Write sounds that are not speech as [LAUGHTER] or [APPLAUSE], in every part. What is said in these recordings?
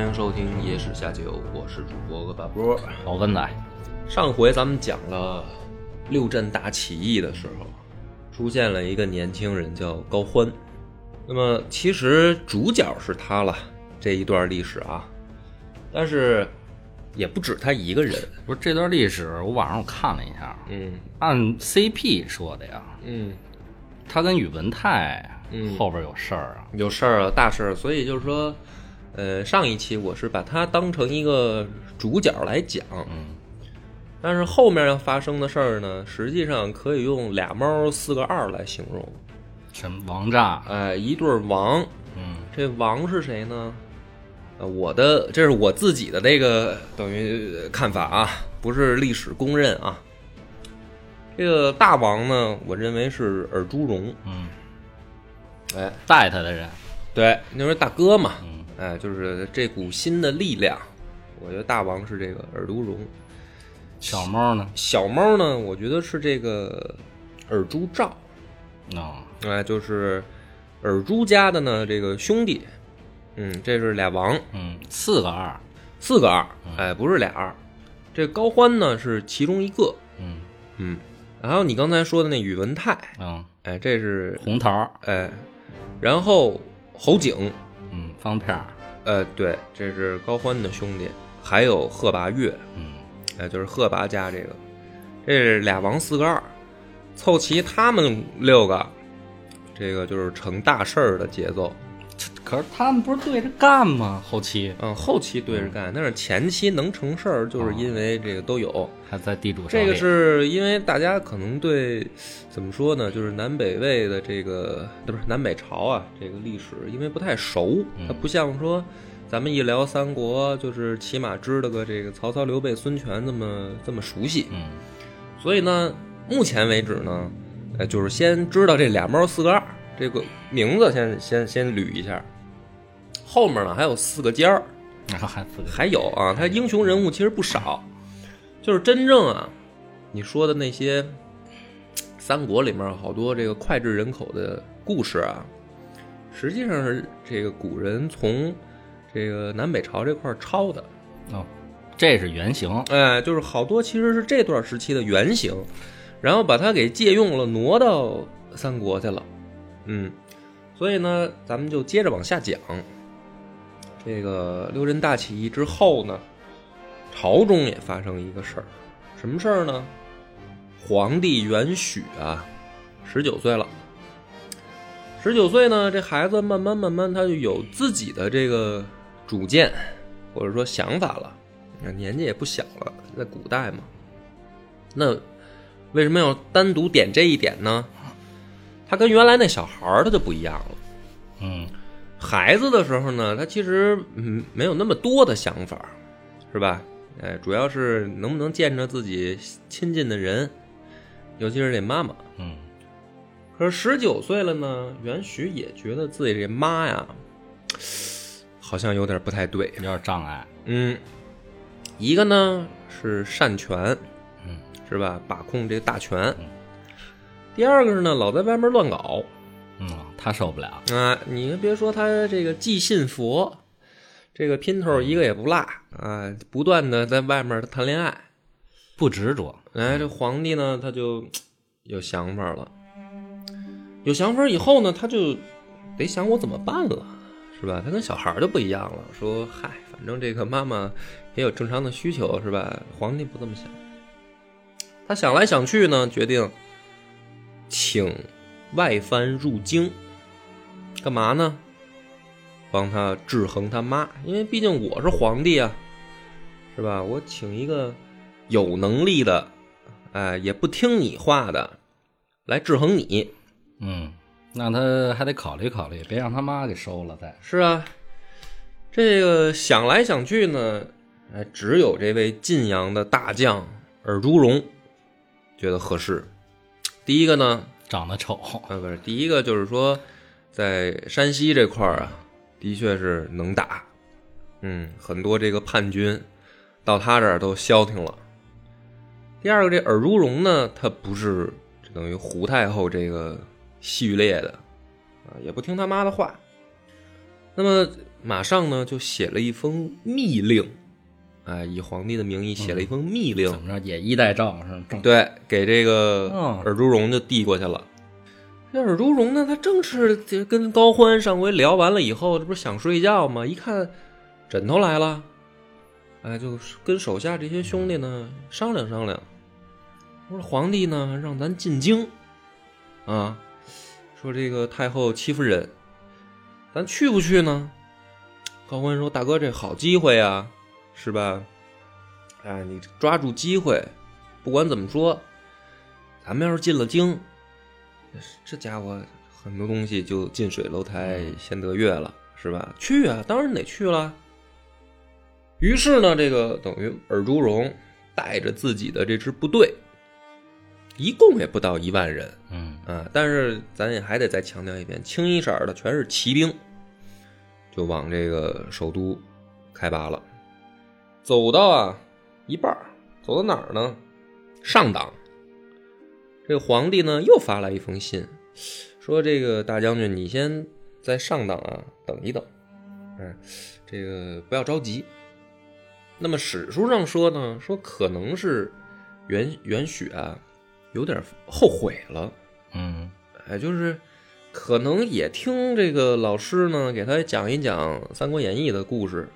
欢迎收听《野史下酒》，我是主播恶霸波。老温仔，上回咱们讲了六镇大起义的时候，出现了一个年轻人叫高欢。那么其实主角是他了，这一段历史啊，但是也不止他一个人。不是这段历史，我网上我看了一下，嗯按 CP 说的呀，嗯，他跟宇文泰嗯后边有事儿啊。有事儿啊，大事儿。所以就是说，呃，上一期我是把它当成一个主角来讲，嗯，但是后面要发生的事儿呢，实际上可以用俩猫四个二来形容。什么王炸？哎，一对王，嗯这王是谁呢？呃，我的这是我自己的这个等于呃看法啊，不是历史公认啊。这个大王呢，我认为是尔朱荣，嗯，哎，带他的人，对，那是大哥嘛，嗯哎，就是这股新的力量，我觉得大王是这个尔都荣，小猫呢？小猫呢，我觉得是这个尔朱兆，哦，哎，就是尔朱家的呢这个兄弟，嗯，这是俩王，嗯，四个二，四个二，哎，不是俩二。这高欢呢是其中一个，嗯嗯，然后你刚才说的那宇文泰，嗯，哎，这是红桃儿，哎，然后侯景，嗯，方片儿，呃，对，这是高欢的兄弟，还有贺拔岳，嗯哎，就是贺拔家这个，这是俩王四个二，凑齐他们六个，这个就是成大事儿的节奏。可是他们不是对着干吗？后期嗯，后期对着干，但是前期能成事儿，就是因为这个都有。还在地主手这个是因为大家可能对怎么说呢，就是南北魏的这个不是南北朝啊，这个历史因为不太熟，嗯它不像说咱们一聊三国，就是起码知道个这个曹操、刘备、孙权这么这么熟悉。嗯所以呢，目前为止呢，呃，就是先知道这俩猫四个二这个名字先先先捋一下，后面呢还有四个尖儿，还四个还有啊，他英雄人物其实不少，就是真正啊，你说的那些三国里面好多这个脍炙人口的故事啊，实际上是这个古人从这个南北朝这块儿抄的，哦，这是原型，哎，就是好多其实是这段时期的原型，然后把它给借用了，挪到三国去了，嗯，所以呢，咱们就接着往下讲。这个六镇大起义之后呢，朝中也发生一个事儿，什么事儿呢？皇帝元许啊，十九岁了。十九岁呢，这孩子慢慢慢慢他就有自己的这个主见，或者说想法了。年纪也不小了，在古代嘛。那为什么要单独点这一点呢？他跟原来那小孩儿他就不一样了。嗯孩子的时候呢，他其实嗯没有那么多的想法，是吧？哎，主要是能不能见着自己亲近的人，尤其是这妈妈。嗯可是十九岁了呢，袁许也觉得自己这妈呀，好像有点不太对。有点障碍，嗯，一个呢是擅权，嗯，是吧？把控这个大权嗯。第二个是呢，老在外面乱搞嗯，他受不了，啊！你别说他这个既信佛，这个姘头一个也不落啊，不断的在外面谈恋爱。不执着，哎，这皇帝呢，他就有想法了。有想法以后呢，他就得想我怎么办了，是吧？他跟小孩就不一样了，说嗨，反正这个妈妈也有正常的需求，是吧？皇帝不这么想，他想来想去呢，决定请外藩入京，干嘛呢？帮他制衡他妈，因为毕竟我是皇帝啊，是吧？我请一个有能力的哎，也不听你话的，来制衡你。嗯，那他还得考虑考虑，别让他妈给收了再。是啊，这个想来想去呢，哎，只有这位晋阳的大将尔朱荣觉得合适。第一个呢，长得丑，啊，不是第一个，就是说在山西这块儿啊，的确是能打，嗯，很多这个叛军到他这儿都消停了。第二个，这尔朱荣呢，他不是这等于胡太后这个序列的啊，也不听他妈的话。那么马上呢，就写了一封密令，哎，以皇帝的名义写了一封密令，怎么着也一代诏是吧？对，给这个嗯尔朱荣就递过去了。那尔朱荣呢，他正是跟高欢上回聊完了以后，这不是想睡觉吗？一看枕头来了，哎，就跟手下这些兄弟呢商量商量，说皇帝呢让咱进京，啊，说这个太后欺负人，咱去不去呢？高欢说：“大哥，这好机会啊，是吧？哎，你抓住机会，不管怎么说，咱们要是进了京，这家伙很多东西就近水楼台先得月了，是吧？去啊，当然得去了。于是呢，这个等于尔朱荣带着自己的这支部队，一共也不到一万人嗯啊，但是咱也还得再强调一遍，清一色儿的全是骑兵，就往这个首都开拔了。走到啊一半儿，走到哪儿呢？上党。这个皇帝呢又发来一封信，说这个大将军，你先在上党啊等一等，嗯，这个不要着急。那么史书上说呢，说可能是袁袁许啊有点后悔了，嗯哎，就是可能也听这个老师呢给他讲一讲《三国演义》的故事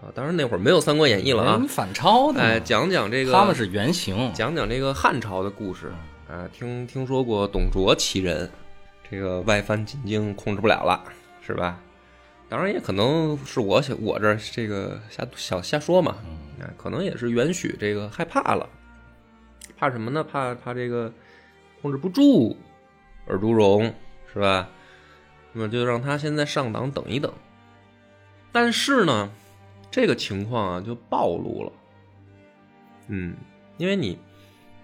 啊，当然那会儿没有《三国演义》了啊你，反超的，哎，讲讲这个他们是原型，讲讲这个汉朝的故事啊，听听说过董卓其人，这个外藩进京控制不了了，是吧？当然也可能是我想我这儿这个瞎小瞎说嘛，啊，可能也是袁许这个害怕了，怕什么呢？怕怕这个控制不住尔朱荣，是吧？那么就让他先在上党等一等。但是呢，这个情况啊就暴露了，嗯，因为你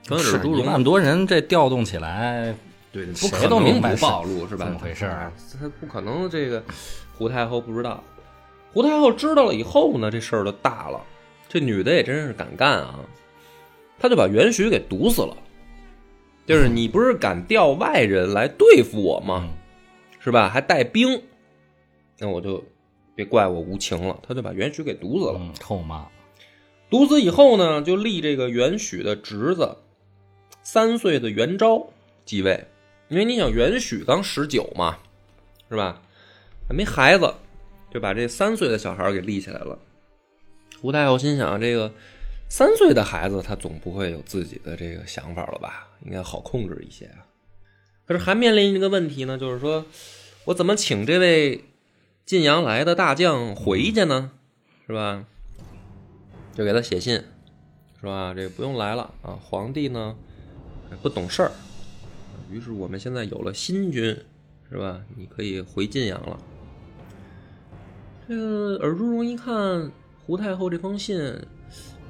跟是尔朱荣一万多人这调动起来，对，不谁可能都明白不暴露是吧？怎么回事儿啊？他不可能这个胡太后不知道，胡太后知道了以后呢，这事儿就大了。这女的也真是敢干啊，她就把袁许给毒死了。就是你不是敢调外人来对付我吗？嗯是吧？还带兵，那我就别怪我无情了。他就把袁许给毒死了。嗯，臭骂，毒死以后呢，就立这个袁许的侄子三岁的元昭继位，因为你想元许刚十九嘛，是吧？还没孩子，就把这三岁的小孩给立起来了。胡太后心想，这个三岁的孩子他总不会有自己的这个想法了吧？应该好控制一些啊。可是还面临一个问题呢，就是说我怎么请这位晋阳来的大将回去呢？是吧？就给他写信，说啊，这不用来了啊，皇帝呢不懂事儿，于是我们现在有了新君，是吧？你可以回晋阳了。这个尔朱荣一看胡太后这封信，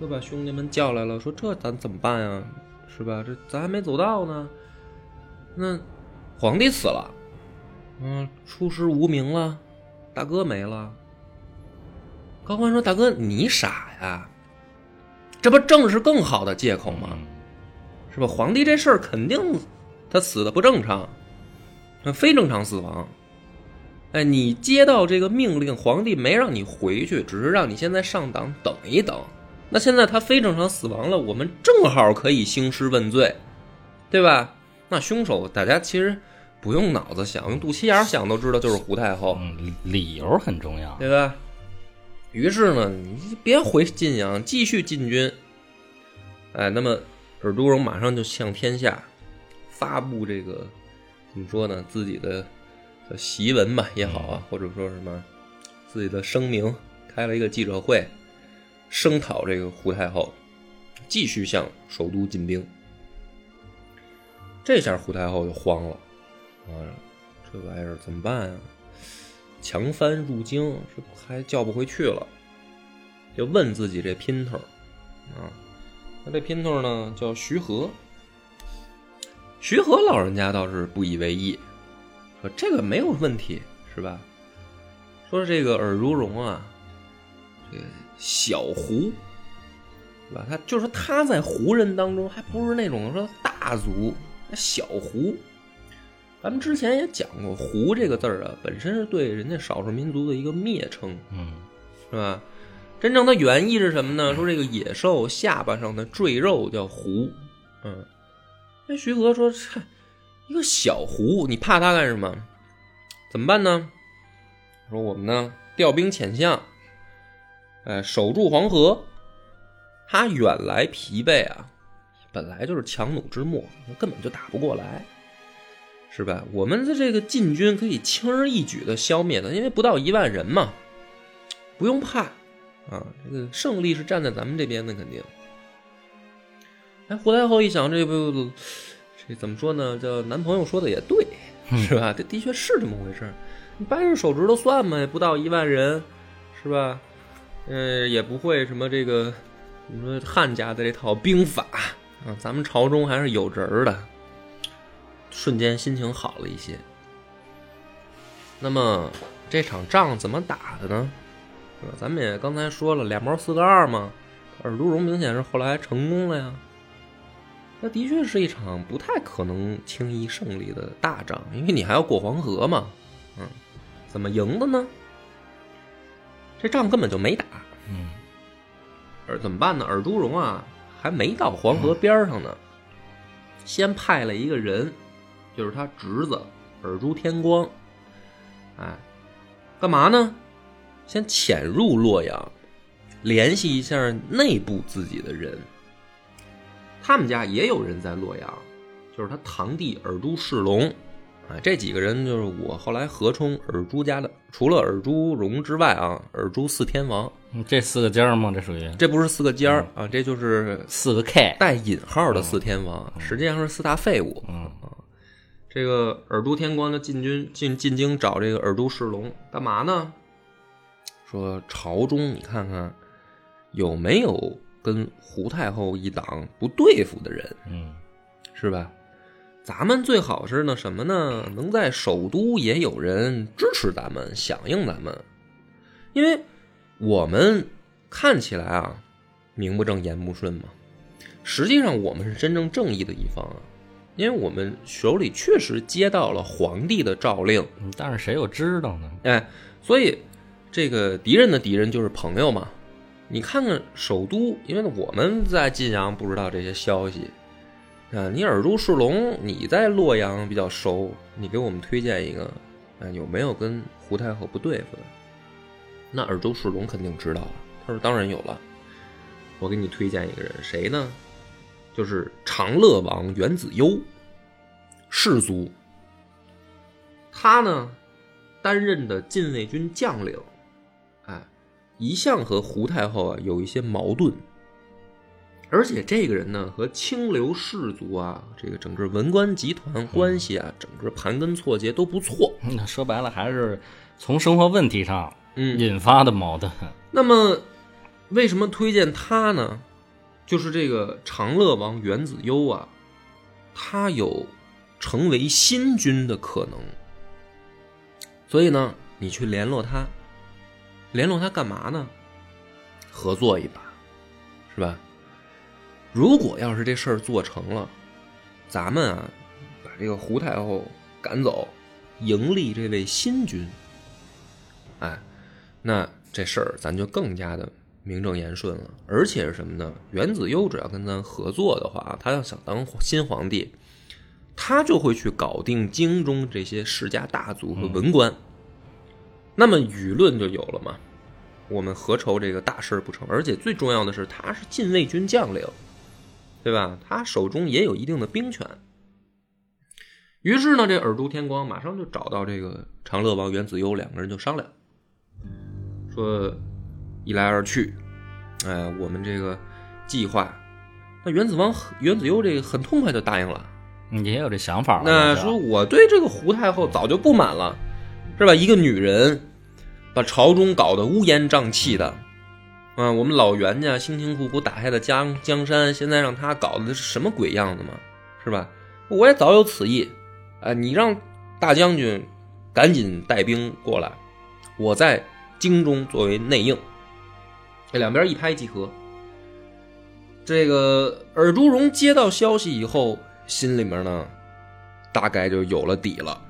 又把兄弟们叫来了，说这咱怎么办呀？是吧？这咱还没走到呢，那皇帝死了，嗯，出师无名了，大哥没了。高欢说：“大哥，你傻呀？这不正是更好的借口吗？嗯是吧？皇帝这事儿肯定他死的不正常，非正常死亡。哎，你接到这个命令，皇帝没让你回去，只是让你现在上党等一等。那现在他非正常死亡了，我们正好可以兴师问罪，对吧？那凶手大家其实不用脑子想，用肚脐眼儿想都知道就是胡太后。嗯，理理由很重要，对吧？于是呢，你别回晋阳，继续进军。哎，那么尔朱荣马上就向天下发布这个怎么说呢？自己的叫檄文吧也好啊，或者说什么自己的声明，开了一个记者会，声讨这个胡太后，继续向首都进兵。这下胡太后就慌了，啊，这玩意儿怎么办啊？强藩入京，这还叫不回去了，就问自己这姘头，啊，那这姘头呢叫徐和。徐和老人家倒是不以为意，说这个没有问题，是吧？说这个尔朱荣啊，这个小胡，是吧？他就是他在胡人当中还不是那种说大族，小胡。咱们之前也讲过，“胡”这个字儿啊，本身是对人家少数民族的一个蔑称，嗯，是吧？真正的原意是什么呢？说这个野兽下巴上的赘肉叫胡，嗯。那徐和说：“这一个小胡，你怕他干什么？怎么办呢？说我们呢，调兵遣将，哎，守住黄河。他远来疲惫啊，本来就是强弩之末，根本就打不过来，是吧？我们的这个禁军可以轻而易举的消灭他，因为不到一万人嘛，不用怕啊。这个胜利是站在咱们这边的，肯定。”哎，胡太后一想，这不，这怎么说呢？叫男朋友说的也对，是吧？这的确是这么回事你掰着手指头算嘛，不到一万人，是吧？嗯，也不会什么这个，你说汉家的这套兵法啊，咱们朝中还是有人儿的。瞬间心情好了一些。那么这场仗怎么打的呢？咱们也刚才说了，俩毛四个二嘛。尔朱荣明显是后来成功了呀。那的确是一场不太可能轻易胜利的大仗，因为你还要过黄河嘛。嗯，怎么赢的呢？这仗根本就没打。嗯，而怎么办呢？尔朱荣啊，还没到黄河边上呢，先派了一个人，就是他侄子尔朱天光。哎，干嘛呢？先潜入洛阳，联系一下内部自己的人。他们家也有人在洛阳，就是他堂弟尔朱世龙，啊，这几个人就是我后来合称尔朱家的，除了尔朱荣之外啊，尔朱四天王，这四个尖儿吗？这属于？这不是四个尖儿啊，这就是四个 K 带引号的四天王，实际上是四大废物。嗯啊，这个尔朱天光的进军进进京找这个尔朱世龙干嘛呢？说朝中你看看有没有。跟胡太后一党不对付的人，嗯，是吧？咱们最好是呢什么呢？能在首都也有人支持咱们，响应咱们，因为我们看起来啊，名不正言不顺嘛。实际上我们是真正正义的一方啊，因为我们手里确实接到了皇帝的诏令。但是谁又知道呢？哎，所以这个敌人的敌人就是朋友嘛。你看看首都，因为我们在晋阳不知道这些消息，啊，你尔朱世龙你在洛阳比较熟，你给我们推荐一个，啊，有没有跟胡太后不对付的？那尔朱世龙肯定知道啊，他说当然有了，我给你推荐一个人，谁呢？就是长乐王元子攸，氏族，他呢担任的禁卫军将领。一向和胡太后啊有一些矛盾，而且这个人呢和清流士族啊，这个整个文官集团关系啊，整个盘根错节都不错。那说白了还是从生活问题上嗯引发的矛盾。[LAUGHS] 那么为什么推荐他呢？就是这个长乐王元子攸啊，他有成为新君的可能，所以呢，你去联络他。联络他干嘛呢？合作一把，是吧？如果要是这事儿做成了，咱们啊，把这个胡太后赶走，迎立这位新君，哎，那这事儿咱就更加的名正言顺了。而且是什么呢？元子攸只要跟咱合作的话，他要想当新皇帝，他就会去搞定京中这些世家大族和文官。那么舆论就有了嘛？我们何愁这个大事不成？而且最重要的是，他是禁卫军将领，对吧？他手中也有一定的兵权。于是呢，这尔朱天光马上就找到这个长乐王元子攸，两个人就商量，说一来二去，哎，我们这个计划，那元子王元子攸这个很痛快就答应了，你也有这想法了。那说我对这个胡太后早就不满了，是吧？一个女人把朝中搞得乌烟瘴气的，啊，我们老袁家辛辛苦苦打下的江江山，现在让她搞的是什么鬼样子嘛？是吧？我也早有此意，啊，你让大将军赶紧带兵过来，我在京中作为内应，这两边一拍即合。这个尔朱荣接到消息以后，心里面呢，大概就有了底了。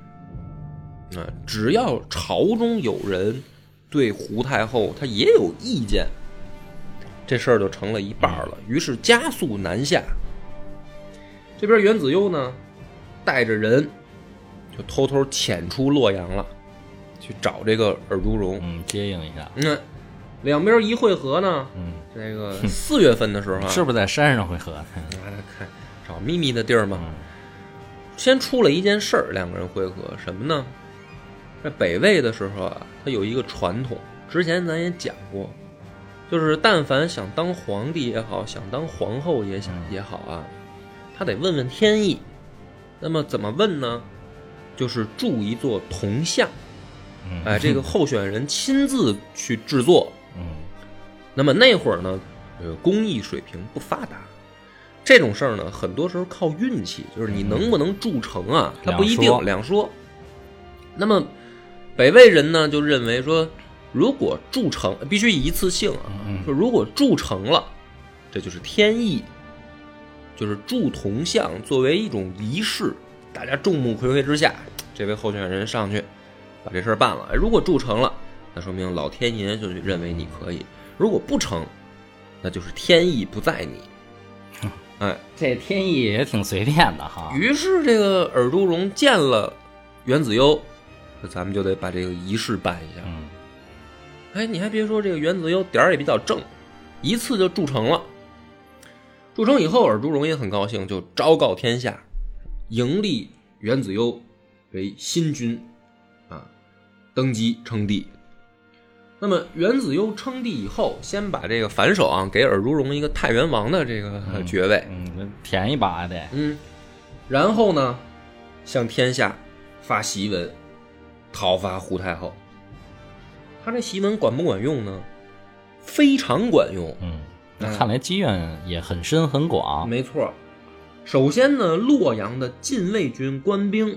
啊，只要朝中有人对胡太后她也有意见，这事儿就成了一半了。于是加速南下。这边袁子悠呢，带着人就偷偷潜出洛阳了，去找这个尔朱荣。嗯，接应一下。嗯，两边一会合呢，嗯，这个四月份的时候啊，[LAUGHS] 是不是在山上会合？来看找秘密的地儿嘛。嗯先出了一件事儿，两个人会合什么呢？在北魏的时候啊，他有一个传统，之前咱也讲过，就是但凡想当皇帝也好，想当皇后也想也好啊，他得问问天意。那么怎么问呢？就是铸一座铜像，嗯，哎，这个候选人亲自去制作，嗯那么那会儿呢，呃，工艺水平不发达，这种事儿呢，很多时候靠运气，就是你能不能铸成啊，它不一定两说。那么北魏人呢，就认为说，如果铸成必须一次性啊，嗯说如果铸成了，这就是天意，就是铸铜像作为一种仪式，大家众目睽睽之下，这位候选人上去把这事儿办了。哎如果铸成了，那说明老天爷就认为你可以；如果不成，那就是天意不在你。哎，这天意也挺随便的哈。于是这个尔朱荣见了袁子悠，那咱们就得把这个仪式办一下。嗯哎，你还别说，这个袁子悠点儿也比较正，一次就铸成了。铸成以后，尔朱荣也很高兴，就昭告天下，迎立袁子悠为新君，啊，登基称帝。那么袁子悠称帝以后，先把这个反手啊给尔朱荣一个太原王的这个呃爵位，嗯，舔一把得。嗯，然后呢，向天下发檄文，讨伐胡太后。他这檄文管不管用呢？非常管用。嗯，那看来积怨也很深很广。没错。首先呢，洛阳的禁卫军官兵，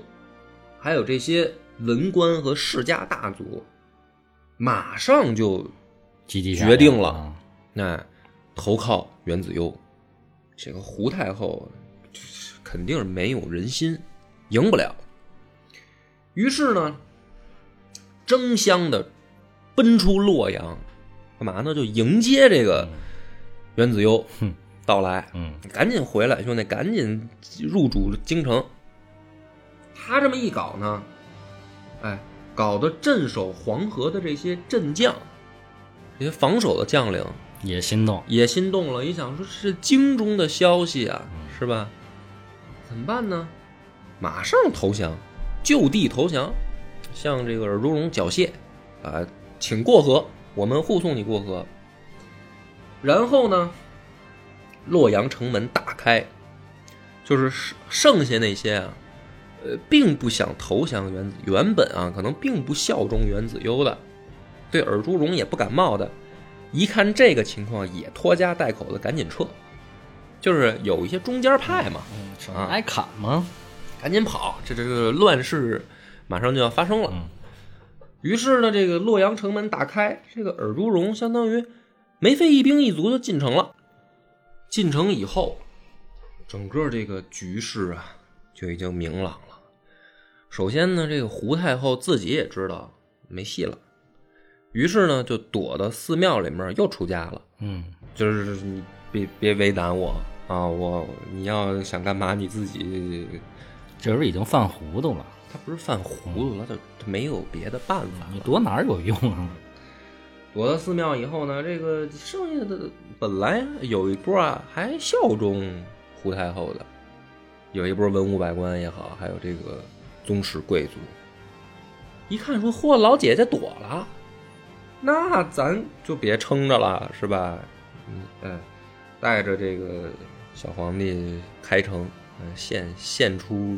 还有这些文官和世家大族，马上就积极决定了啊那投靠袁子悠。这个胡太后肯定是没有人心，赢不了。于是呢，争相的奔出洛阳，干嘛呢？就迎接这个袁子悠哼到来。嗯赶紧回来，兄弟，赶紧入主京城。他这么一搞呢，哎，搞得镇守黄河的这些镇将，这些防守的将领也心动。也心动了。一想说是京中的消息啊，是吧？怎么办呢？马上投降，就地投降，向这个尔朱荣缴械，啊，请过河，我们护送你过河。然后呢，洛阳城门大开，就是剩剩下那些啊，呃，并不想投降原子，原本啊，可能并不效忠原子悠的，对尔朱荣也不感冒的，一看这个情况，也拖家带口的赶紧撤，就是有一些中间派嘛，啊挨砍吗？赶紧跑，这这个乱世马上就要发生了。嗯于是呢，这个洛阳城门打开，这个尔朱荣相当于没费一兵一卒就进城了。进城以后，整个这个局势啊就已经明朗了。首先呢，这个胡太后自己也知道没戏了，于是呢就躲到寺庙里面又出家了。嗯就是你别别为难我啊，我你要想干嘛你自己这时候已经犯糊涂了，他不是犯糊涂了，他他没有别的办法。你躲哪儿有用啊？躲到寺庙以后呢，这个剩下的本来有一波啊还效忠胡太后的，有一波文武百官也好，还有这个宗室贵族，一看说嚯，老姐姐躲了，那咱就别撑着了，是吧？嗯，哎，带着这个小皇帝开城嗯，献献出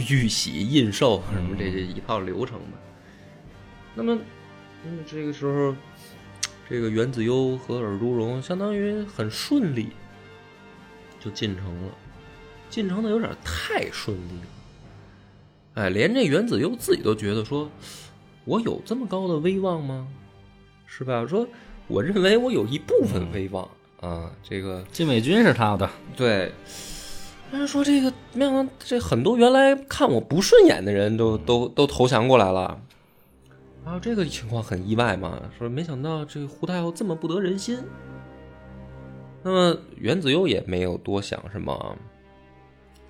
玉玺、印绶什么这些一套流程吧。那么，那么这个时候，这个袁子优和尔朱荣相当于很顺利就进城了，进城的有点太顺利了。哎，连这袁子优自己都觉得说，我有这么高的威望吗？是吧？说我认为我有一部分威望啊，这个禁卫军是他的，对。但是说这个，没想到这很多原来看我不顺眼的人都都都投降过来了。然后这个情况很意外嘛，说没想到这个胡太后这么不得人心。那么袁子悠也没有多想什么，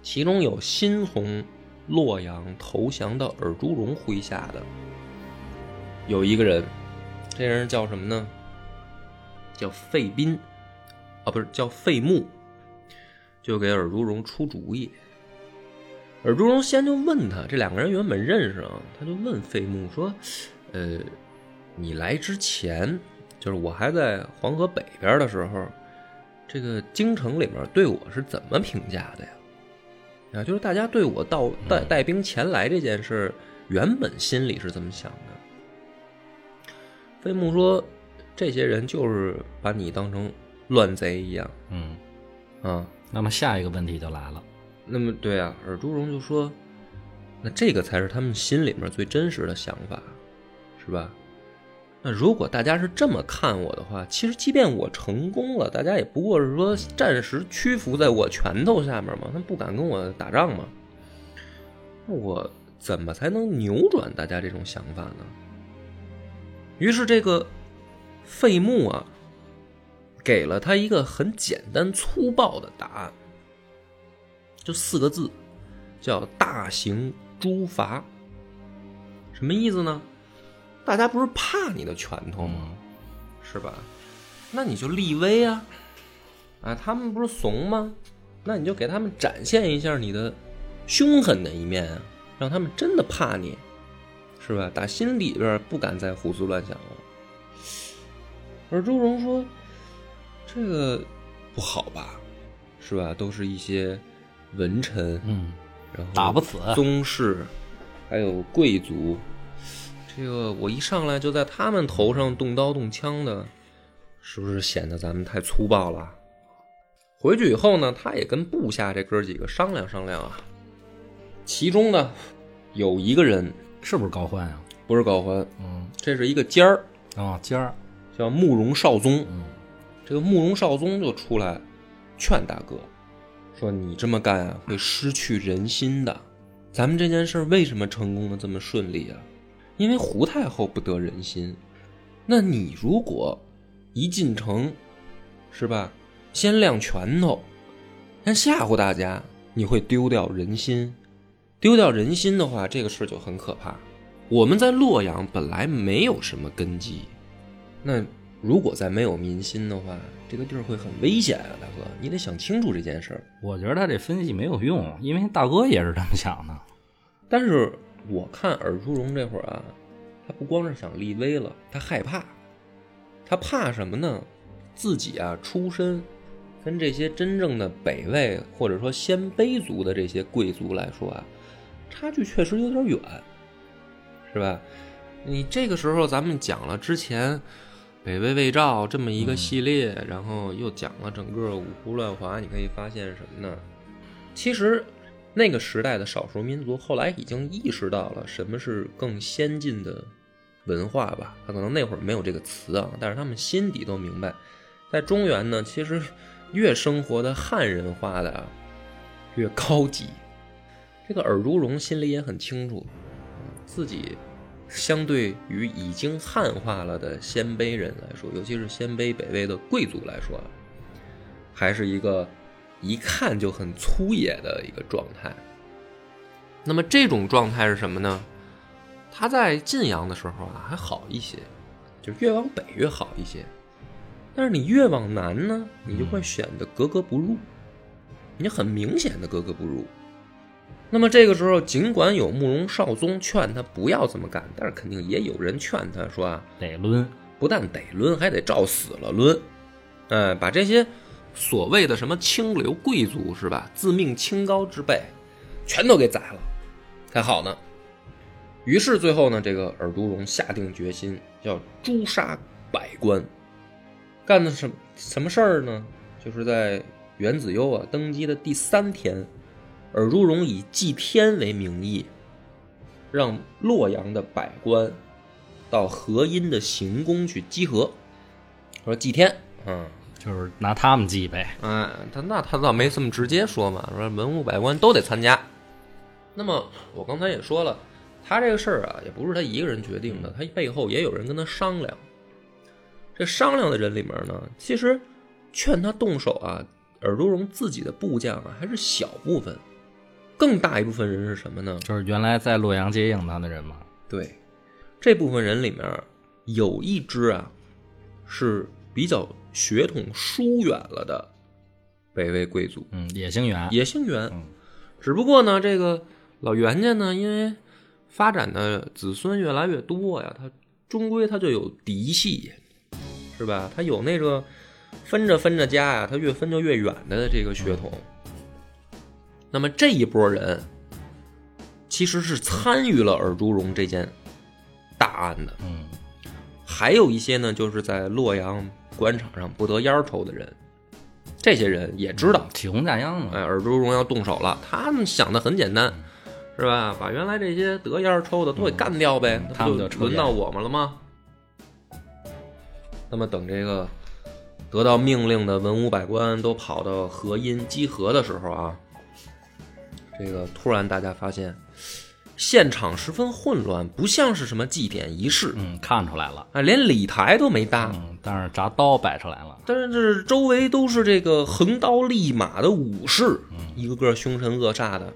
其中有新从洛阳投降到尔朱荣麾下的有一个人，这人叫什么呢？叫费斌，啊，不是叫费穆，就给尔朱荣出主意。尔朱荣先就问他，这两个人原本认识啊，他就问费穆说：“呃，你来之前，就是我还在黄河北边的时候，这个京城里面对我是怎么评价的呀？啊，就是大家对我到带带兵前来这件事，原本心里是怎么想的？”费穆说：“这些人就是把你当成乱贼一样嗯。啊。”那么下一个问题就来了，那么对啊，尔朱荣就说：“那这个才是他们心里面最真实的想法，是吧？那如果大家是这么看我的话，其实即便我成功了，大家也不过是说暂时屈服在我拳头下面嘛，他们不敢跟我打仗嘛。那我怎么才能扭转大家这种想法呢？”于是这个费穆啊，给了他一个很简单粗暴的答案。就四个字，叫大型诛伐。什么意思呢？大家不是怕你的拳头吗？是吧？那你就立威啊！啊，他们不是怂吗？那你就给他们展现一下你的凶狠的一面啊，让他们真的怕你，是吧？打心里边不敢再胡思乱想了。而周荣说：“这个不好吧？是吧？都是一些。”文臣，嗯，然后打不死宗室，还有贵族，这个我一上来就在他们头上动刀动枪的，是不是显得咱们太粗暴了？回去以后呢，他也跟部下这哥几个商量商量啊。其中呢，有一个人是不是高欢啊？不是高欢，嗯，这是一个尖儿啊，尖儿，叫慕容绍宗。嗯，这个慕容绍宗就出来劝大哥。说你这么干啊，会失去人心的。咱们这件事为什么成功的这么顺利啊？因为胡太后不得人心。那你如果一进城，是吧？先亮拳头，先吓唬大家，你会丢掉人心。丢掉人心的话，这个事就很可怕。我们在洛阳本来没有什么根基，那如果再没有民心的话。这个地儿会很危险啊，大哥，你得想清楚这件事儿。我觉得他这分析没有用，因为大哥也是这么想的。但是我看尔朱荣这会儿啊，他不光是想立威了，他害怕。他怕什么呢？自己啊，出身跟这些真正的北魏或者说鲜卑族的这些贵族来说啊，差距确实有点远，是吧？你这个时候咱们讲了之前。北魏魏赵这么一个系列，然后又讲了整个五胡乱华，你可以发现什么呢？其实那个时代的少数民族后来已经意识到了什么是更先进的文化吧。他可能那会儿没有这个词啊，但是他们心底都明白，在中原呢，其实越生活的汉人化的越高级。这个尔朱荣心里也很清楚，自己。相对于已经汉化了的鲜卑人来说，尤其是鲜卑北魏的贵族来说，还是一个一看就很粗野的一个状态。那么这种状态是什么呢？他在晋阳的时候啊还好一些，就越往北越好一些。但是你越往南呢，你就会显得格格不入，你很明显的格格不入。那么这个时候，尽管有慕容绍宗劝他不要这么干，但是肯定也有人劝他说啊，得抡，不但得抡，还得照死了抡。哎，把这些所谓的什么清流贵族是吧？自命清高之辈，全都给宰了，才好呢。于是最后呢，这个尔都荣下定决心要诛杀百官，干的什什么事儿呢？就是在元子攸啊登基的第三天，尔朱荣以祭天为名义，让洛阳的百官到河阴的行宫去集合，说祭天，嗯。就是拿他们祭呗。哎，他那他倒没这么直接说嘛，说文武百官都得参加。那么我刚才也说了，他这个事儿啊，也不是他一个人决定的，他背后也有人跟他商量。这商量的人里面呢，其实劝他动手啊，尔朱荣自己的部将啊，还是小部分，更大一部分人是什么呢？就是原来在洛阳接应他的人嘛。对，这部分人里面有一支啊，是比较。血统疏远了的北魏贵族，嗯，也姓袁，也姓袁，只不过呢，这个老袁家呢，因为发展的子孙越来越多呀，他终归他就有嫡系，是吧？他有那个分着分着家呀，他越分就越远的这个血统。那么这一波人其实是参与了尔朱荣这件大案的，嗯，还有一些呢，就是在洛阳。官场上不得烟抽的人，这些人也知道起哄架秧嘛。哎，尔朱荣要动手了，他们想的很简单，是吧？把原来这些得烟抽的都给干掉呗，他们就轮到我们了吗？那么等这个得到命令的文武百官都跑到河阴集合的时候啊，这个突然大家发现。现场十分混乱，不像是什么祭典仪式。嗯，看出来了，啊，连礼台都没搭。嗯，但是铡刀摆出来了。但是这周围都是这个横刀立马的武士，一个个凶神恶煞的。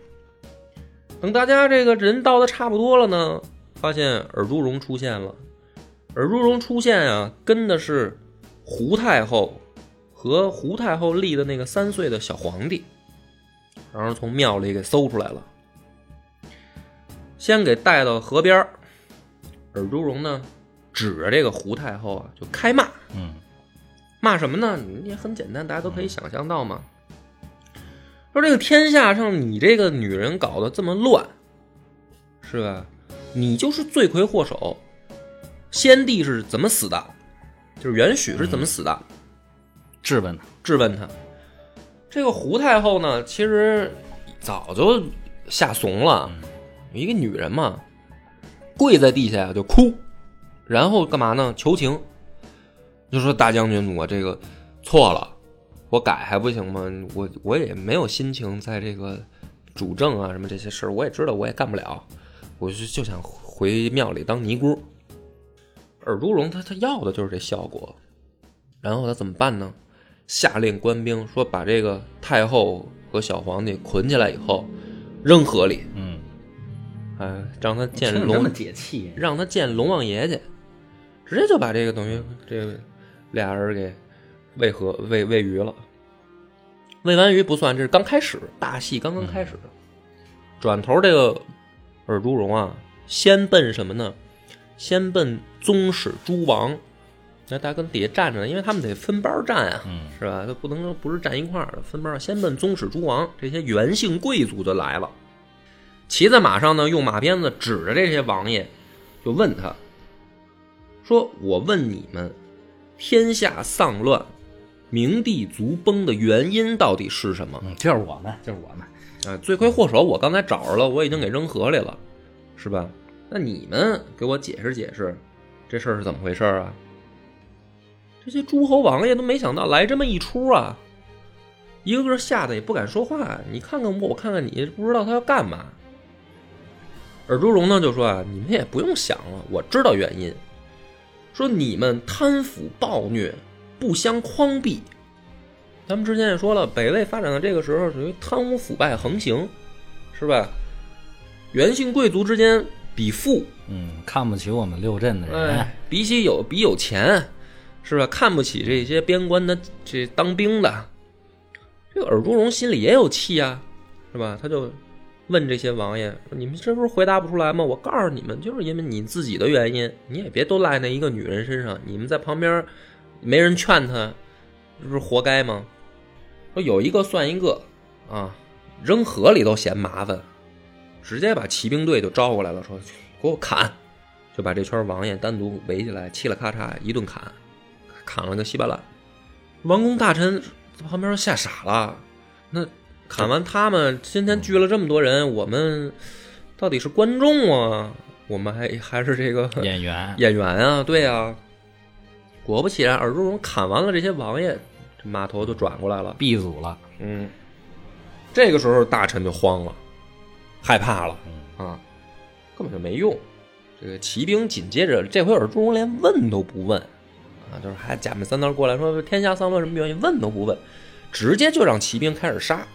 等大家这个人到的差不多了呢，发现尔朱荣出现了。尔朱荣出现啊，跟的是胡太后和胡太后立的那个三岁的小皇帝，然后从庙里给搜出来了。先给带到河边尔朱荣呢，指着这个胡太后啊，就开骂。嗯，骂什么呢？你也很简单，大家都可以想象到嘛。说这个天下上，你这个女人搞得这么乱，是吧？你就是罪魁祸首。先帝是怎么死的？就是元许是怎么死的？质问他，质问他。这个胡太后呢，其实早就吓怂了。一个女人嘛，跪在地下就哭，然后干嘛呢？求情，就说大将军，我这个错了，我改还不行吗？我我也没有心情在这个主政啊什么这些事儿，我也知道我也干不了，我就就想回庙里当尼姑。尔朱荣他他要的就是这效果，然后他怎么办呢？下令官兵说把这个太后和小皇帝捆起来以后扔河里。嗯。哎，让他见龙，解气，让他见龙王爷去，直接就把这个等于这个俩人给喂河喂喂鱼了。喂完鱼不算，这是刚开始，大戏刚刚开始。转头这个尔朱荣啊，先奔什么呢？先奔宗室诸王，那大家跟底下站着呢，因为他们得分班站啊，是吧？他不能说不是站一块儿的，分班。先奔宗室诸王，这些元姓贵族就来了。骑在马上呢，用马鞭子指着这些王爷，就问他说：“我问你们，天下丧乱、明帝卒崩的原因到底是什么？”就是我们，就是我们。啊，罪魁祸首我刚才找着了，我已经给扔河里了，是吧？那你们给我解释解释，这事儿是怎么回事啊？这些诸侯王爷都没想到来这么一出啊，一个个吓得也不敢说话。你看看我，我看看你，不知道他要干嘛。尔朱荣呢就说啊，你们也不用想了，我知道原因。说你们贪腐暴虐，不相匡弼。咱们之前也说了，北魏发展到这个时候属于贪污腐败横行，是吧？元姓贵族之间比富，嗯，看不起我们六镇的人，比起有比有钱，是吧？看不起这些边关的这当兵的。这个尔朱荣心里也有气啊，是吧？他就。问这些王爷，你们这不是回答不出来吗？我告诉你们，就是因为你自己的原因，你也别都赖那一个女人身上。你们在旁边没人劝他，这不是活该吗？说有一个算一个啊，扔河里都嫌麻烦，直接把骑兵队就招过来了，说给我砍，就把这圈王爷单独围起来，嘁了咔嚓一顿砍，砍了个稀巴烂。王公大臣在旁边吓傻了，那砍完他们，今天聚了这么多人，我们到底是观众啊，我们还还是这个演员 [LAUGHS] 演员啊？对啊。果不其然，尔朱荣砍完了这些王爷，这码头就转过来了。闭组了，嗯，这个时候大臣就慌了，害怕了嗯啊，根本就没用。这个骑兵紧接着，这回尔朱荣连问都不问啊，就是还假面三刀过来说天下丧乱什么原因，问都不问，直接就让骑兵开始杀，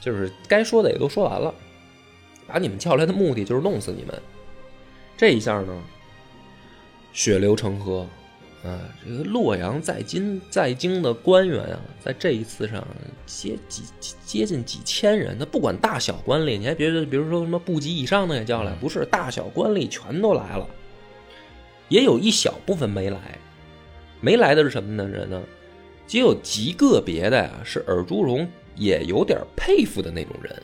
就是该说的也都说完了，把你们叫来的目的就是弄死你们。这一下呢，血流成河。啊，这个洛阳在京在京的官员啊，在这一次上接几接近几千人，那不管大小官吏，你还别比如说什么部级以上的也叫来，不是大小官吏全都来了，也有一小部分没来，没来的是什么呢人呢？只有极个别的呀，是尔朱荣也有点佩服的那种人，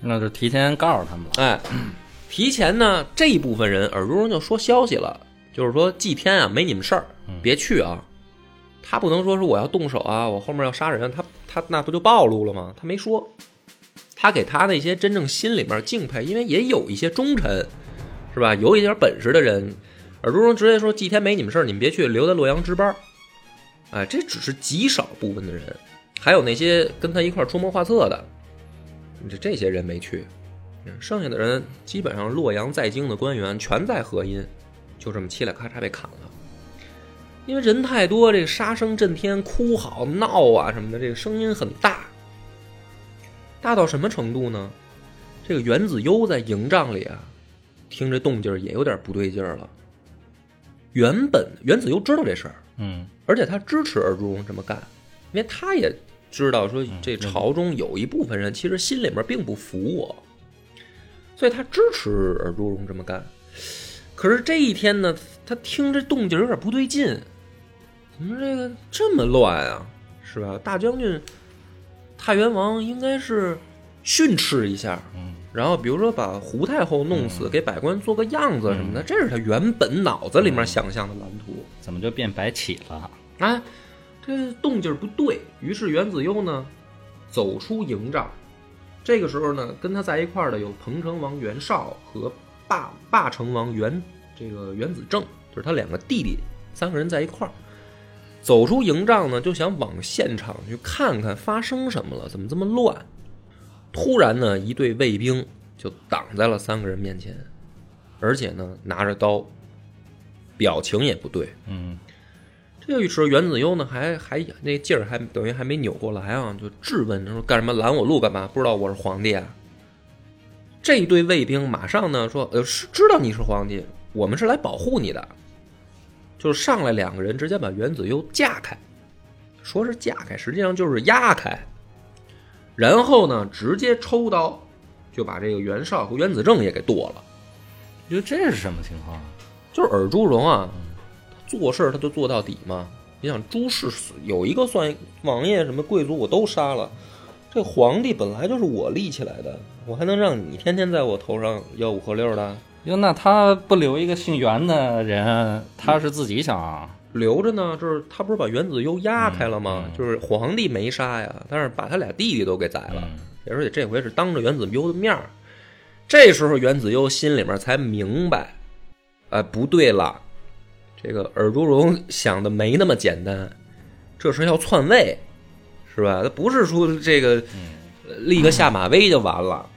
那就提前告诉他们了。哎，提前呢这一部分人，尔朱荣就说消息了。就是说，祭天啊，没你们事儿，别去啊。他不能说是我要动手啊，我后面要杀人，他他那不就暴露了吗？他没说，他给他那些真正心里面敬佩，因为也有一些忠臣，是吧？有一点本事的人，耳朱荣直接说祭天没你们事儿，你们别去，留在洛阳值班。哎，这只是极少部分的人，还有那些跟他一块出谋划策的，这这些人没去，剩下的人基本上洛阳在京的官员全在河阴。就这么嘁哩咔嚓被砍了，因为人太多，这个杀声震天，哭嚎闹啊什么的，这个声音很大，大到什么程度呢？这个袁子悠在营帐里啊，听这动静也有点不对劲儿了。原本原子悠知道这事儿，嗯，而且他支持尔朱荣这么干，因为他也知道说这朝中有一部分人其实心里面并不服我，所以他支持尔朱荣这么干。可是这一天呢，他听这动静有点不对劲，怎么这个这么乱啊？是吧？大将军太原王应该是训斥一下，嗯，然后比如说把胡太后弄死，给百官做个样子什么的，这是他原本脑子里面想象的蓝图。怎么就变白起了？哎，这动静不对于是袁子优呢，走出营帐。这个时候呢，跟他在一块儿的有彭城王袁绍和。霸霸城王袁这个袁子正就是他两个弟弟，三个人在一块儿走出营帐呢，就想往现场去看看发生什么了，怎么这么乱？突然呢，一队卫兵就挡在了三个人面前，而且呢拿着刀，表情也不对。嗯，这个时候袁子优呢还还那劲儿还等于还没扭过来啊，就质问他说干什么拦我路干嘛？不知道我是皇帝啊？这一队卫兵马上呢说：“呃，是知道你是皇帝，我们是来保护你的。”就上来两个人直接把袁子优架开，说是架开，实际上就是压开。然后呢，直接抽刀就把这个袁绍和袁子正也给剁了。你说这是什么情况啊？就是尔朱荣啊，他做事他就做到底嘛。你想，朱氏有一个算王爷什么贵族我都杀了。这皇帝本来就是我立起来的，我还能让你天天在我头上吆五喝六的？哟，那他不留一个姓袁的人，他是自己想留着呢？就是他不是把原子悠压开了吗？就是皇帝没杀呀，但是把他俩弟弟都给宰了，而且这回是当着原子悠的面儿。这时候原子悠心里面才明白，哎，不对了，这个尔朱荣想的没那么简单，这是要篡位。是吧？他不是说这个立个下马威就完了，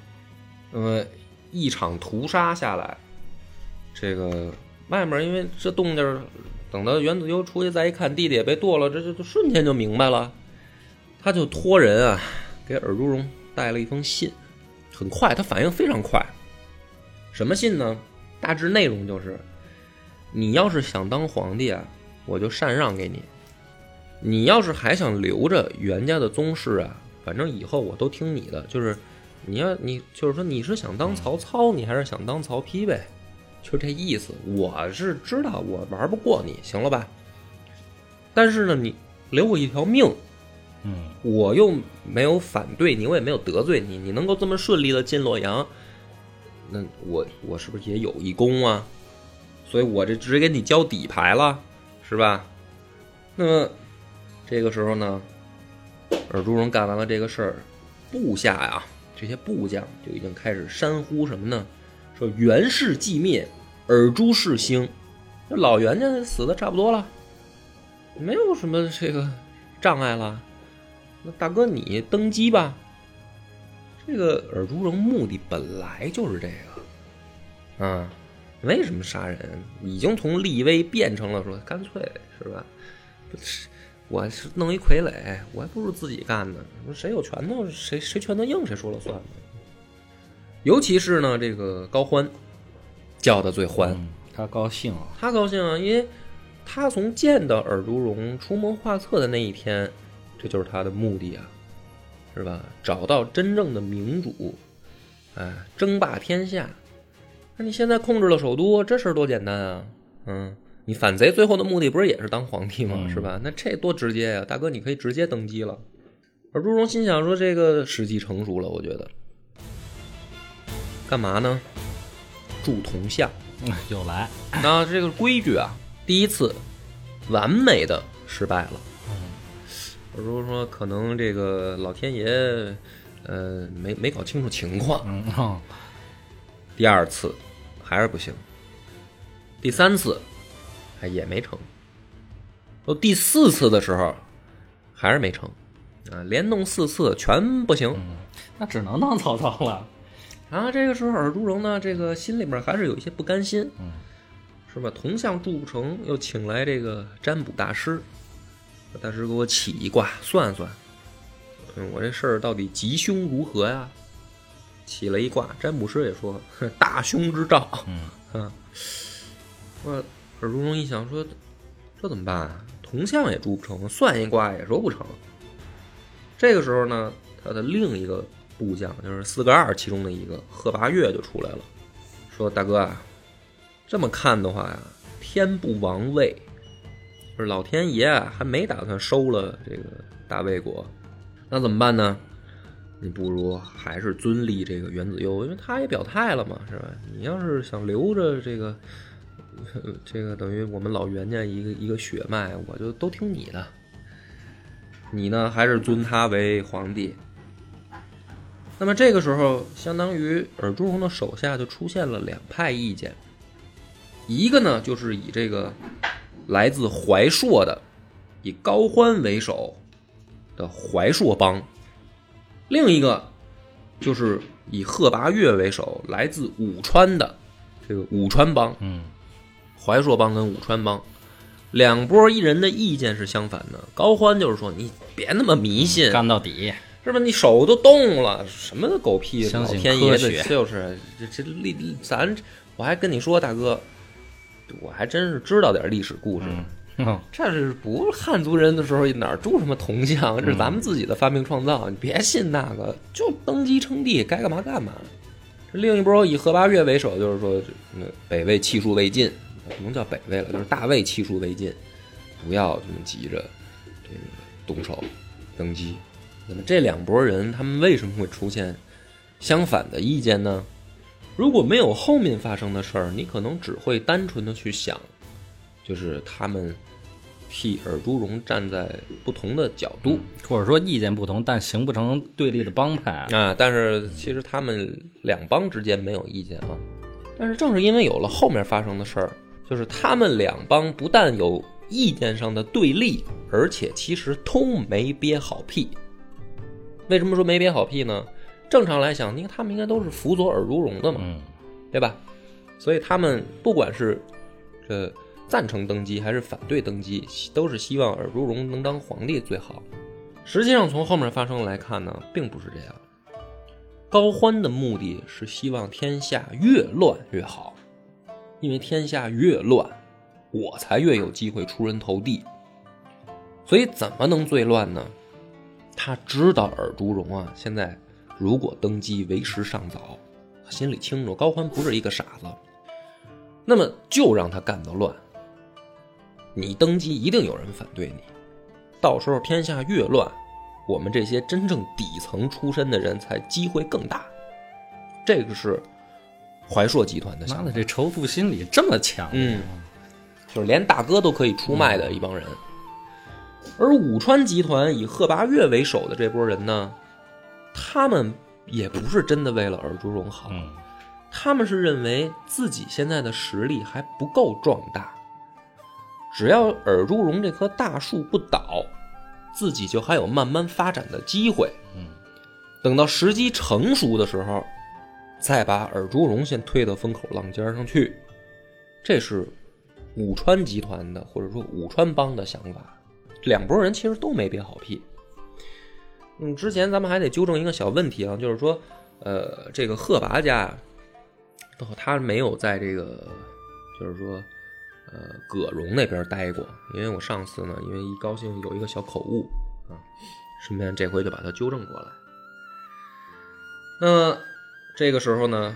那么一场屠杀下来，这个外面因为这动静，等到袁子悠出去再一看，弟弟也被剁了，这就就瞬间就明白了。他就托人啊，给尔朱荣带了一封信，很快，他反应非常快。什么信呢？大致内容就是：你要是想当皇帝啊，我就禅让给你。你要是还想留着袁家的宗室啊，反正以后我都听你的。就是你要你就是说你是想当曹操，你还是想当曹丕呗？就这意思。我是知道我玩不过你，行了吧？但是呢，你留我一条命，嗯我又没有反对你，我也没有得罪你，你能够这么顺利的进洛阳，那我我是不是也有一功啊？所以我这直接给你交底牌了，是吧？那么这个时候呢，尔朱荣干完了这个事儿，部下呀，这些部将就已经开始山呼什么呢？说袁氏既灭，尔朱氏兴。这老袁家死的差不多了，没有什么这个障碍了。那大哥你登基吧。这个尔朱荣目的本来就是这个，啊，为什么杀人？已经从立威变成了说干脆是吧？不是，我是弄一傀儡，我还不如自己干呢。谁有拳头，谁谁拳头硬，谁说了算呢？尤其是呢，这个高欢叫的最欢，嗯，他高兴啊，他高兴啊，因为他从见到尔朱荣出谋划策的那一天，这就是他的目的啊，是吧？找到真正的明主，哎，争霸天下。那你现在控制了首都，这事儿多简单啊！嗯，你反贼最后的目的不是也是当皇帝吗？嗯是吧？那这多直接呀、大哥，你可以直接登基了。尔朱荣心想说：“这个时机成熟了，我觉得。干嘛呢？铸铜像。[LAUGHS] ”嗯又来，那这个规矩啊，第一次完美的失败了。我说说，可能这个老天爷，呃，没没搞清楚情况。第二次还是不行，第三次哎也没成，到第四次的时候还是没成，啊，连弄四次全不行。那只能当曹操了，然后这个时候尔朱荣呢，这个心里面还是有一些不甘心，嗯，是吧？铜像铸不成，又请来这个占卜大师，大师给我起一卦算算，嗯，我这事儿到底吉凶如何呀？起了一卦，占卜师也说哼大凶之兆，嗯啊，我尔朱荣一想说，这怎么办啊？铜像也铸不成，算一卦也说不成。这个时候呢，他的另一个部将就是四个二其中的一个贺拔岳就出来了，说：“大哥啊，这么看的话呀，天不亡魏，就是老天爷还没打算收了这个大魏国，那怎么办呢？你不如还是尊立这个元子攸，因为他也表态了嘛，是吧？你要是想留着这个，[LAUGHS] 这个等于我们老袁家一个一个血脉，我就都听你的。你呢，还是尊他为皇帝。那么这个时候，相当于尔朱荣的手下就出现了两派意见，一个呢就是以这个来自怀朔的，以高欢为首的怀朔帮，另一个就是以贺拔岳为首，来自武川的这个武川帮。嗯怀朔帮跟武川帮两拨一人的意见是相反的。高欢就是说，你别那么迷信，干到底，是吧？你手都冻了，什么狗屁老相信天爷的，科学就是这这历咱我还跟你说，大哥，我还真是知道点历史故事。嗯这是不是汉族人的时候哪儿铸什么铜像？这是咱们自己的发明创造，你别信那个，就登基称帝，该干嘛干嘛。这另一波以贺八月为首，就是说，那北魏气数未尽，不能叫北魏了，就是大魏气数未尽，不要这么急着这个动手登基。那么这两拨人，他们为什么会出现相反的意见呢？如果没有后面发生的事儿，你可能只会单纯的去想，就是他们替尔朱荣站在不同的角度或者说意见不同，但形不成对立的帮派啊。啊，但是其实他们两帮之间没有意见啊。但是正是因为有了后面发生的事儿，就是他们两帮不但有意见上的对立，而且其实都没憋好屁。为什么说没憋好屁呢？正常来讲，因为他们应该都是辅佐尔朱荣的嘛，嗯对吧？所以他们不管是呃赞成登基还是反对登基，都是希望尔朱荣能当皇帝最好。实际上，从后面发生来看呢，并不是这样。高欢的目的是希望天下越乱越好，因为天下越乱，我才越有机会出人头地。所以怎么能最乱呢？他知道尔朱荣啊，现在如果登基为时尚早，心里清楚高欢不是一个傻子，那么就让他干得乱。你登基一定有人反对你，到时候天下越乱，我们这些真正底层出身的人才机会更大。这个是怀硕集团的想法妈的，，这仇富心理这么强，嗯，就是连大哥都可以出卖的一帮人。而武川集团以贺拔岳为首的这波人呢，他们也不是真的为了尔朱荣好，嗯他们是认为自己现在的实力还不够壮大，只要尔朱荣这棵大树不倒，自己就还有慢慢发展的机会。嗯，等到时机成熟的时候，再把尔朱荣先推到风口浪尖上去。这是武川集团的或者说武川帮的想法。两拨人其实都没憋好屁。嗯，之前咱们还得纠正一个小问题啊，就是说，呃，这个贺拔家，哦他没有在这个，就是说，呃，葛荣那边待过，因为我上次呢，因为一高兴有一个小口误啊，顺便这回就把它纠正过来。那这个时候呢，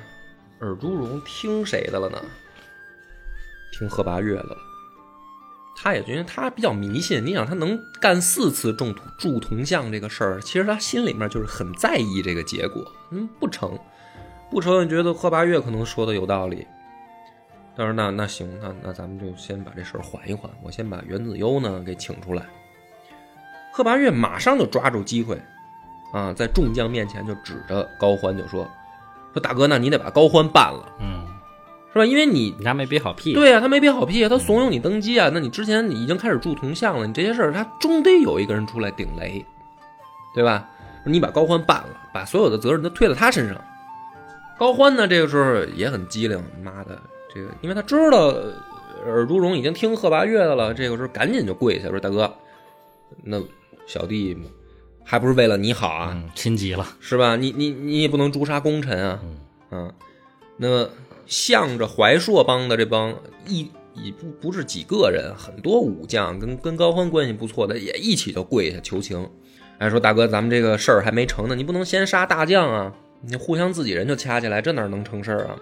尔朱荣听谁的了呢？听贺拔岳的了。他也觉得他比较迷信，你想他能干四次中土铸铜像这个事儿，其实他心里面就是很在意这个结果。嗯，不成，不成，你觉得贺拔岳可能说的有道理。他说那那行，那那咱们就先把这事儿缓一缓，我先把袁子悠呢给请出来。贺拔岳马上就抓住机会，啊，在众将面前就指着高欢就说：“说大哥，那你得把高欢办了，嗯，是吧？因为你你家没憋好屁，，对呀、他没憋好屁啊，他怂恿你登基啊。那你之前你已经开始铸铜像了，你这些事儿他终得有一个人出来顶雷，对吧？你把高欢办了，把所有的责任都推到他身上。高欢呢，这个时候也很机灵，妈的，这个因为他知道呃尔朱荣已经听贺拔岳的了，这个时候赶紧就跪下说：“大哥，那小弟还不是为了你好啊，嗯，心急了，是吧？你你你也不能诛杀功臣啊，嗯，那么向着怀硕帮的这帮一也不不是几个人，很多武将跟跟高欢关系不错的也一起就跪下求情，哎，说大哥，咱们这个事儿还没成呢，你不能先杀大将啊，你互相自己人就掐起来，这哪能成事儿啊？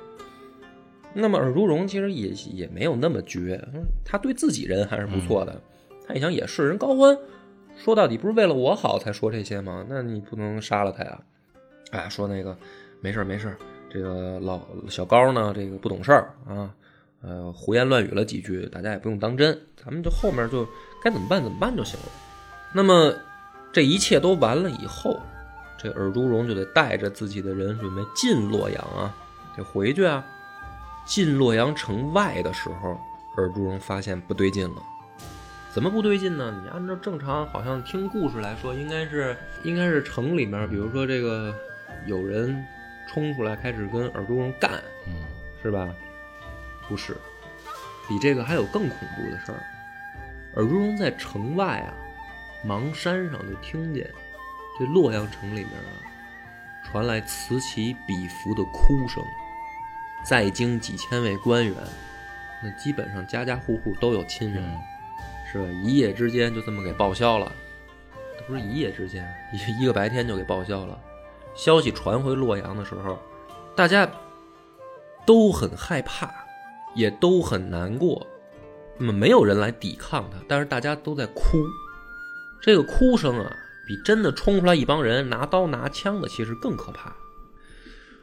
那么尔朱荣其实也也没有那么绝，他对自己人还是不错的。他一想也是，人高欢说到底不是为了我好才说这些吗？那你不能杀了他呀！哎，说那个没事儿没事儿，这个老小高呢，这个不懂事儿啊，呃，胡言乱语了几句，大家也不用当真，咱们就后面就该怎么办怎么办就行了。那么这一切都完了以后，这尔朱荣就得带着自己的人准备进洛阳啊，得回去啊。进洛阳城外的时候，尔朱荣发现不对劲了。怎么不对劲呢？你按照正常，好像听故事来说，应该是应该是城里面，比如说这个有人冲出来开始跟尔朱荣干，嗯，是吧？不是，比这个还有更恐怖的事儿。尔朱荣在城外啊，邙山上就听见这洛阳城里面啊，传来此起彼伏的哭声。在京几千位官员，那基本上家家户户都有亲人。嗯是吧？一夜之间就这么给报销了，这不是一夜之间，一一个白天就给报销了。消息传回洛阳的时候，大家都很害怕，也都很难过。那么没有人来抵抗他，但是大家都在哭。这个哭声啊，比真的冲出来一帮人拿刀拿枪的其实更可怕。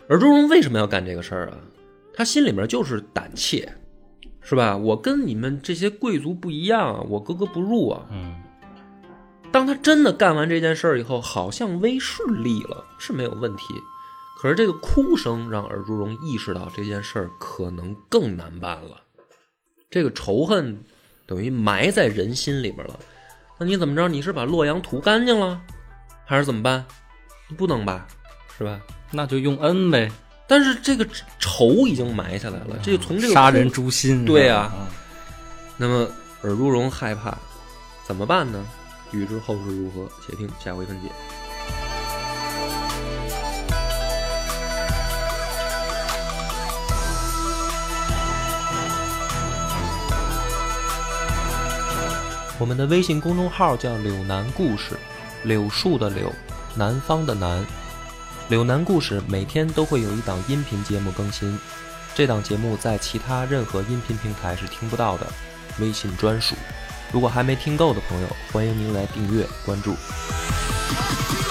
而朱荣为什么要干这个事儿啊？他心里面就是胆怯。是吧？我跟你们这些贵族不一样啊，我格格不入啊。嗯，当他真的干完这件事儿以后，好像微顺利了，是没有问题。可是这个哭声让尔朱荣意识到这件事儿可能更难办了。这个仇恨等于埋在人心里边了。那你怎么着？你是把洛阳涂干净了，还是怎么办？不能吧，是吧？那就用恩呗，但是这个仇已经埋下来了，这就从这个杀人诛心，对呀啊，那么尔朱荣害怕，怎么办呢？欲知后事如何，且听下回分解。我们的微信公众号叫“柳南故事”，柳树的柳，南方的南。柳南故事每天都会有一档音频节目更新，这档节目在其他任何音频平台是听不到的，微信专属。如果还没听够的朋友，欢迎您来订阅关注。「